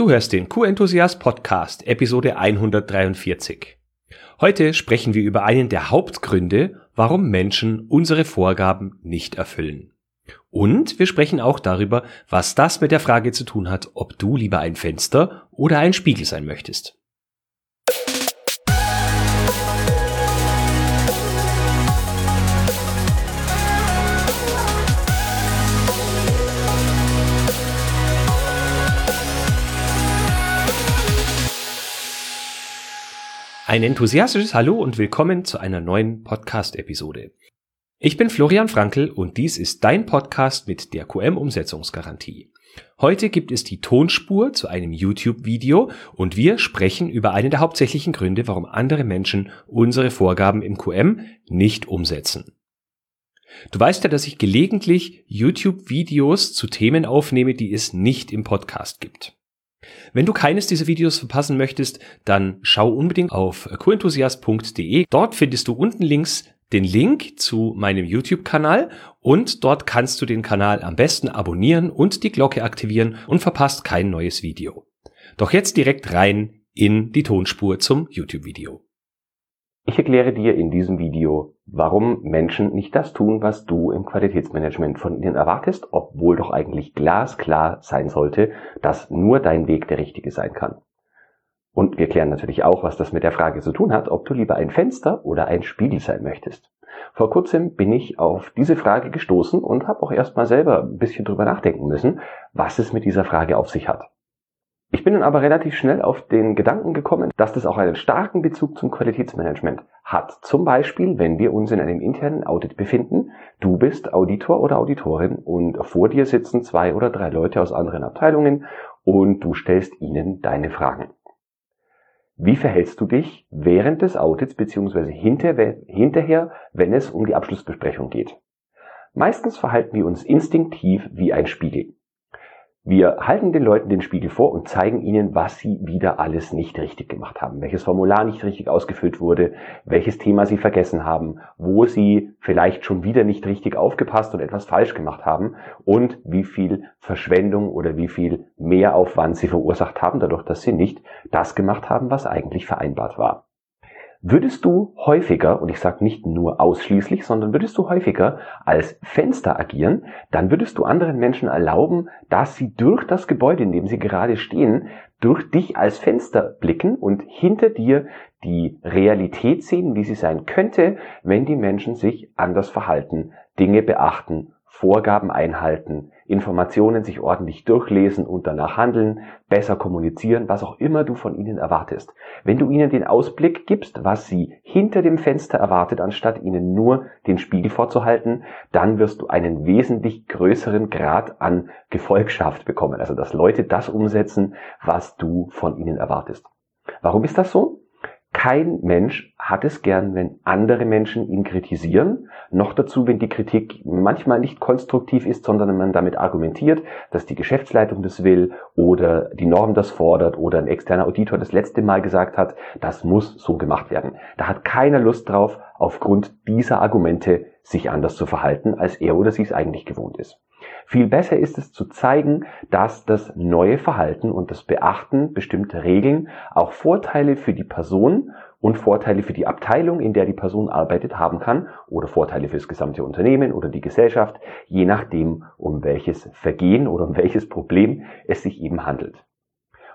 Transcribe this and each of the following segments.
Du hörst den Q-Enthusiast Podcast, Episode 143. Heute sprechen wir über einen der Hauptgründe, warum Menschen unsere Vorgaben nicht erfüllen. Und wir sprechen auch darüber, was das mit der Frage zu tun hat, ob du lieber ein Fenster oder ein Spiegel sein möchtest. Ein enthusiastisches Hallo und willkommen zu einer neuen Podcast-Episode. Ich bin Florian Frankl und dies ist dein Podcast mit der QM-Umsetzungsgarantie. Heute gibt es die Tonspur zu einem YouTube-Video und wir sprechen über einen der hauptsächlichen Gründe, warum andere Menschen unsere Vorgaben im QM nicht umsetzen. Du weißt ja, dass ich gelegentlich YouTube-Videos zu Themen aufnehme, die es nicht im Podcast gibt. Wenn du keines dieser Videos verpassen möchtest, dann schau unbedingt auf coenthusiast.de. Dort findest du unten links den Link zu meinem YouTube-Kanal und dort kannst du den Kanal am besten abonnieren und die Glocke aktivieren und verpasst kein neues Video. Doch jetzt direkt rein in die Tonspur zum YouTube-Video. Ich erkläre dir in diesem Video, warum Menschen nicht das tun, was du im Qualitätsmanagement von ihnen erwartest, obwohl doch eigentlich glasklar sein sollte, dass nur dein Weg der richtige sein kann. Und wir klären natürlich auch, was das mit der Frage zu tun hat, ob du lieber ein Fenster oder ein Spiegel sein möchtest. Vor kurzem bin ich auf diese Frage gestoßen und habe auch erstmal selber ein bisschen drüber nachdenken müssen, was es mit dieser Frage auf sich hat. Ich bin dann aber relativ schnell auf den Gedanken gekommen, dass das auch einen starken Bezug zum Qualitätsmanagement hat. Zum Beispiel, wenn wir uns in einem internen Audit befinden, du bist Auditor oder Auditorin und vor dir sitzen zwei oder drei Leute aus anderen Abteilungen und du stellst ihnen deine Fragen. Wie verhältst du dich während des Audits beziehungsweise hinterher, wenn es um die Abschlussbesprechung geht? Meistens verhalten wir uns instinktiv wie ein Spiegel. Wir halten den Leuten den Spiegel vor und zeigen ihnen, was sie wieder alles nicht richtig gemacht haben, welches Formular nicht richtig ausgefüllt wurde, welches Thema sie vergessen haben, wo sie vielleicht schon wieder nicht richtig aufgepasst und etwas falsch gemacht haben und wie viel Verschwendung oder wie viel Mehraufwand sie verursacht haben, dadurch, dass sie nicht das gemacht haben, was eigentlich vereinbart war. Würdest du häufiger, und ich sage nicht nur ausschließlich, sondern würdest du häufiger als Fenster agieren, dann würdest du anderen Menschen erlauben, dass sie durch das Gebäude, in dem sie gerade stehen, durch dich als Fenster blicken und hinter dir die Realität sehen, wie sie sein könnte, wenn die Menschen sich anders verhalten, Dinge beachten, Vorgaben einhalten, Informationen sich ordentlich durchlesen und danach handeln, besser kommunizieren, was auch immer du von ihnen erwartest. Wenn du ihnen den Ausblick gibst, was sie hinter dem Fenster erwartet, anstatt ihnen nur den Spiegel vorzuhalten, dann wirst du einen wesentlich größeren Grad an Gefolgschaft bekommen. Also dass Leute das umsetzen, was du von ihnen erwartest. Warum ist das so? Kein Mensch hat es gern, wenn andere Menschen ihn kritisieren. Noch dazu, wenn die Kritik manchmal nicht konstruktiv ist, sondern man damit argumentiert, dass die Geschäftsleitung das will oder die Norm das fordert oder ein externer Auditor das letzte Mal gesagt hat, das muss so gemacht werden. Da hat keiner Lust drauf, aufgrund dieser Argumente sich anders zu verhalten, als er oder sie es eigentlich gewohnt ist. Viel besser ist es zu zeigen, dass das neue Verhalten und das Beachten bestimmter Regeln auch Vorteile für die Person und Vorteile für die Abteilung, in der die Person arbeitet, haben kann oder Vorteile für das gesamte Unternehmen oder die Gesellschaft, je nachdem, um welches Vergehen oder um welches Problem es sich eben handelt.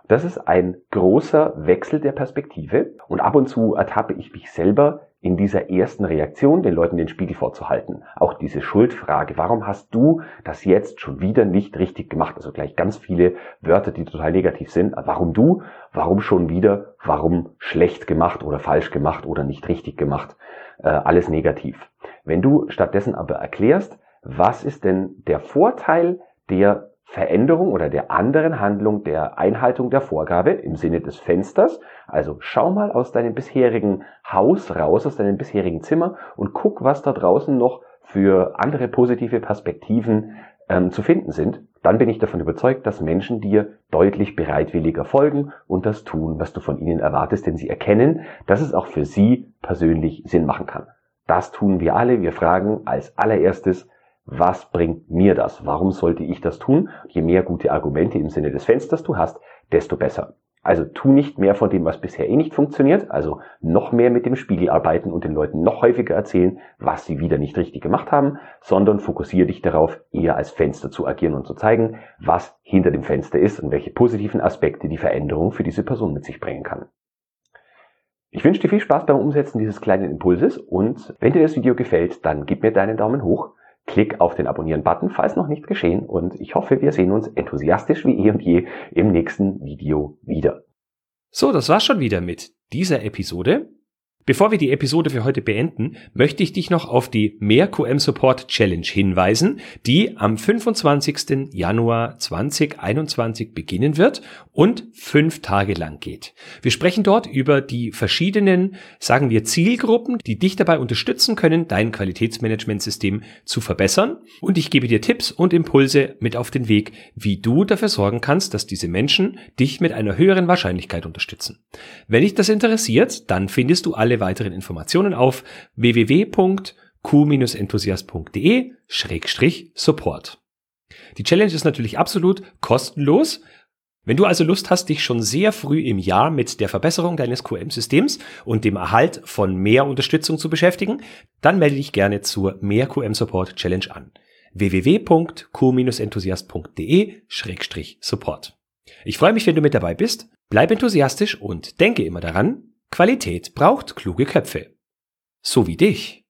Das ist ein großer Wechsel der Perspektive und ab und zu ertappe ich mich selber in dieser ersten Reaktion den Leuten den Spiegel vorzuhalten. Auch diese Schuldfrage, warum hast du das jetzt schon wieder nicht richtig gemacht? Also gleich ganz viele Wörter, die total negativ sind. Warum du? Warum schon wieder? Warum schlecht gemacht oder falsch gemacht oder nicht richtig gemacht? Äh, alles negativ. Wenn du stattdessen aber erklärst, was ist denn der Vorteil der Veränderung oder der anderen Handlung der Einhaltung der Vorgabe im Sinne des Fensters. Also schau mal aus deinem bisherigen Haus raus, aus deinem bisherigen Zimmer und guck, was da draußen noch für andere positive Perspektiven ähm, zu finden sind. Dann bin ich davon überzeugt, dass Menschen dir deutlich bereitwilliger folgen und das tun, was du von ihnen erwartest, denn sie erkennen, dass es auch für sie persönlich Sinn machen kann. Das tun wir alle. Wir fragen als allererstes, was bringt mir das? Warum sollte ich das tun? Je mehr gute Argumente im Sinne des Fensters du hast, desto besser. Also tu nicht mehr von dem, was bisher eh nicht funktioniert, also noch mehr mit dem Spiegel arbeiten und den Leuten noch häufiger erzählen, was sie wieder nicht richtig gemacht haben, sondern fokussiere dich darauf, eher als Fenster zu agieren und zu zeigen, was hinter dem Fenster ist und welche positiven Aspekte die Veränderung für diese Person mit sich bringen kann. Ich wünsche dir viel Spaß beim Umsetzen dieses kleinen Impulses und wenn dir das Video gefällt, dann gib mir deinen Daumen hoch Klick auf den Abonnieren-Button, falls noch nicht geschehen und ich hoffe, wir sehen uns enthusiastisch wie eh und je im nächsten Video wieder. So, das war's schon wieder mit dieser Episode. Bevor wir die Episode für heute beenden, möchte ich dich noch auf die Mehr QM Support Challenge hinweisen, die am 25. Januar 2021 beginnen wird und fünf Tage lang geht. Wir sprechen dort über die verschiedenen, sagen wir, Zielgruppen, die dich dabei unterstützen können, dein Qualitätsmanagementsystem zu verbessern. Und ich gebe dir Tipps und Impulse mit auf den Weg, wie du dafür sorgen kannst, dass diese Menschen dich mit einer höheren Wahrscheinlichkeit unterstützen. Wenn dich das interessiert, dann findest du alle alle weiteren Informationen auf www.q-enthusiast.de-support. Die Challenge ist natürlich absolut kostenlos. Wenn du also Lust hast, dich schon sehr früh im Jahr mit der Verbesserung deines QM-Systems und dem Erhalt von mehr Unterstützung zu beschäftigen, dann melde dich gerne zur Mehr QM Support Challenge an. www.q-enthusiast.de-support. Ich freue mich, wenn du mit dabei bist. Bleib enthusiastisch und denke immer daran, Qualität braucht kluge Köpfe. So wie dich.